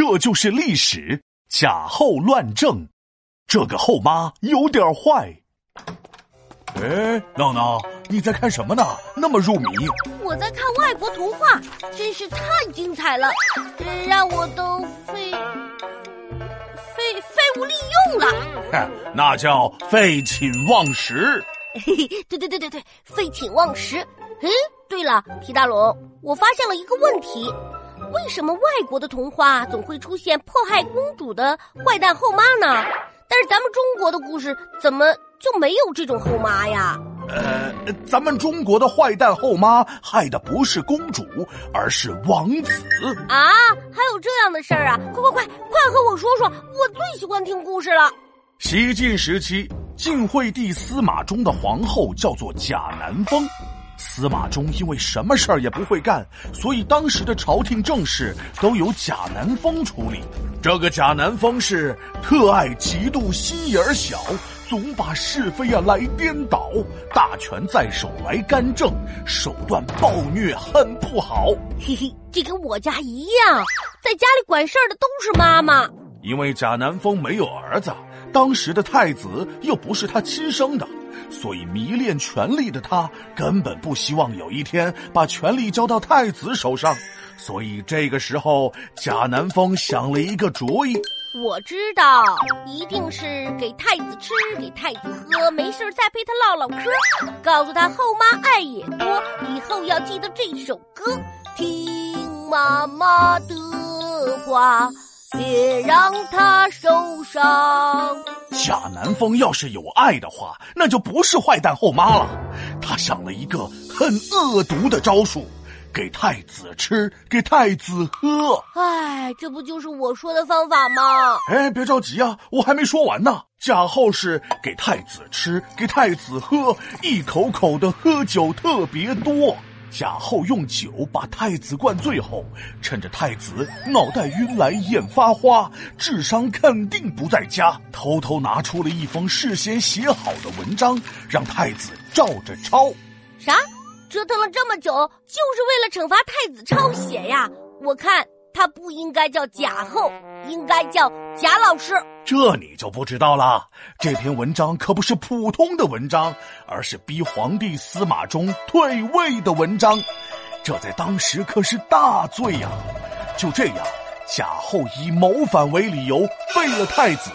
这就是历史。假后乱政，这个后妈有点坏。哎，闹闹，你在看什么呢？那么入迷。我在看外国图画，真是太精彩了，让我都废废废物利用了。哼那叫废寝忘食。嘿嘿，对对对对对，废寝忘食。嗯，对了，皮大龙，我发现了一个问题。为什么外国的童话总会出现迫害公主的坏蛋后妈呢？但是咱们中国的故事怎么就没有这种后妈呀？呃，咱们中国的坏蛋后妈害的不是公主，而是王子啊！还有这样的事儿啊！快快快快和我说说，我最喜欢听故事了。西晋时期，晋惠帝司马衷的皇后叫做贾南风。司马衷因为什么事儿也不会干，所以当时的朝廷政事都由贾南风处理。这个贾南风是特爱嫉妒心眼儿小，总把是非啊来颠倒，大权在手来干政，手段暴虐，很不好。嘿嘿，这跟我家一样，在家里管事儿的都是妈妈。因为贾南风没有儿子，当时的太子又不是他亲生的。所以，迷恋权力的他根本不希望有一天把权力交到太子手上。所以，这个时候，贾南风想了一个主意。我知道，一定是给太子吃，给太子喝，没事再陪他唠唠嗑，告诉他后妈爱也多，以后要记得这首歌，听妈妈的话。别让他受伤。贾南风要是有爱的话，那就不是坏蛋后妈了。他想了一个很恶毒的招数，给太子吃，给太子喝。哎，这不就是我说的方法吗？哎，别着急啊，我还没说完呢。贾后是给太子吃，给太子喝，一口口的喝酒特别多。贾后用酒把太子灌醉后，趁着太子脑袋晕来、眼发花、智商肯定不在家，偷偷拿出了一封事先写好的文章，让太子照着抄。啥？折腾了这么久，就是为了惩罚太子抄写呀？我看。他不应该叫贾后，应该叫贾老师。这你就不知道了。这篇文章可不是普通的文章，而是逼皇帝司马衷退位的文章。这在当时可是大罪呀！就这样，贾后以谋反为理由废了太子。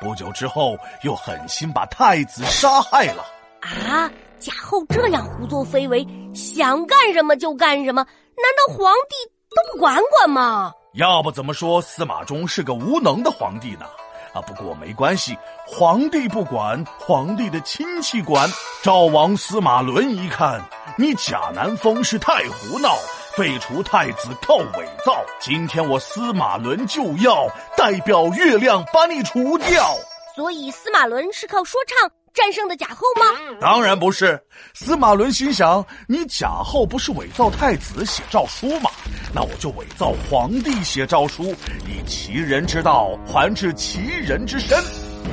不久之后，又狠心把太子杀害了。啊！贾后这样胡作非为，想干什么就干什么？难道皇帝？都不管管吗？要不怎么说司马衷是个无能的皇帝呢？啊，不过没关系，皇帝不管，皇帝的亲戚管。赵王司马伦一看，你贾南风是太胡闹，废除太子靠伪造。今天我司马伦就要代表月亮把你除掉。所以司马伦是靠说唱。战胜的贾后吗？当然不是。司马伦心想：你贾后不是伪造太子写诏书吗？那我就伪造皇帝写诏书，以其人之道还治其人之身。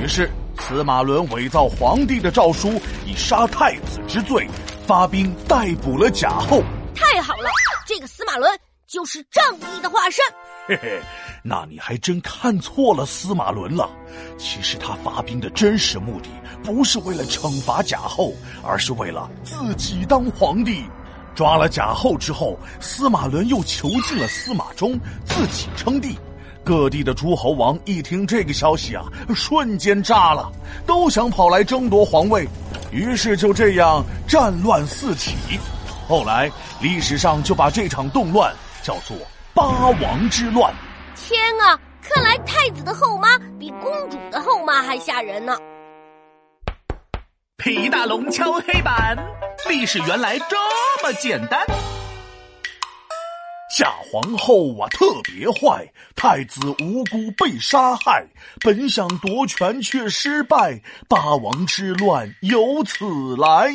于是，司马伦伪造皇帝的诏书，以杀太子之罪，发兵逮捕了贾后。太好了，这个司马伦就是正义的化身。嘿嘿，那你还真看错了司马伦了。其实他发兵的真实目的。不是为了惩罚贾后，而是为了自己当皇帝。抓了贾后之后，司马伦又囚禁了司马衷，自己称帝。各地的诸侯王一听这个消息啊，瞬间炸了，都想跑来争夺皇位。于是就这样战乱四起。后来历史上就把这场动乱叫做八王之乱。天啊，看来太子的后妈比公主的后妈还吓人呢。皮大龙敲黑板，历史原来这么简单。夏皇后啊，特别坏，太子无辜被杀害，本想夺权却失败，八王之乱由此来。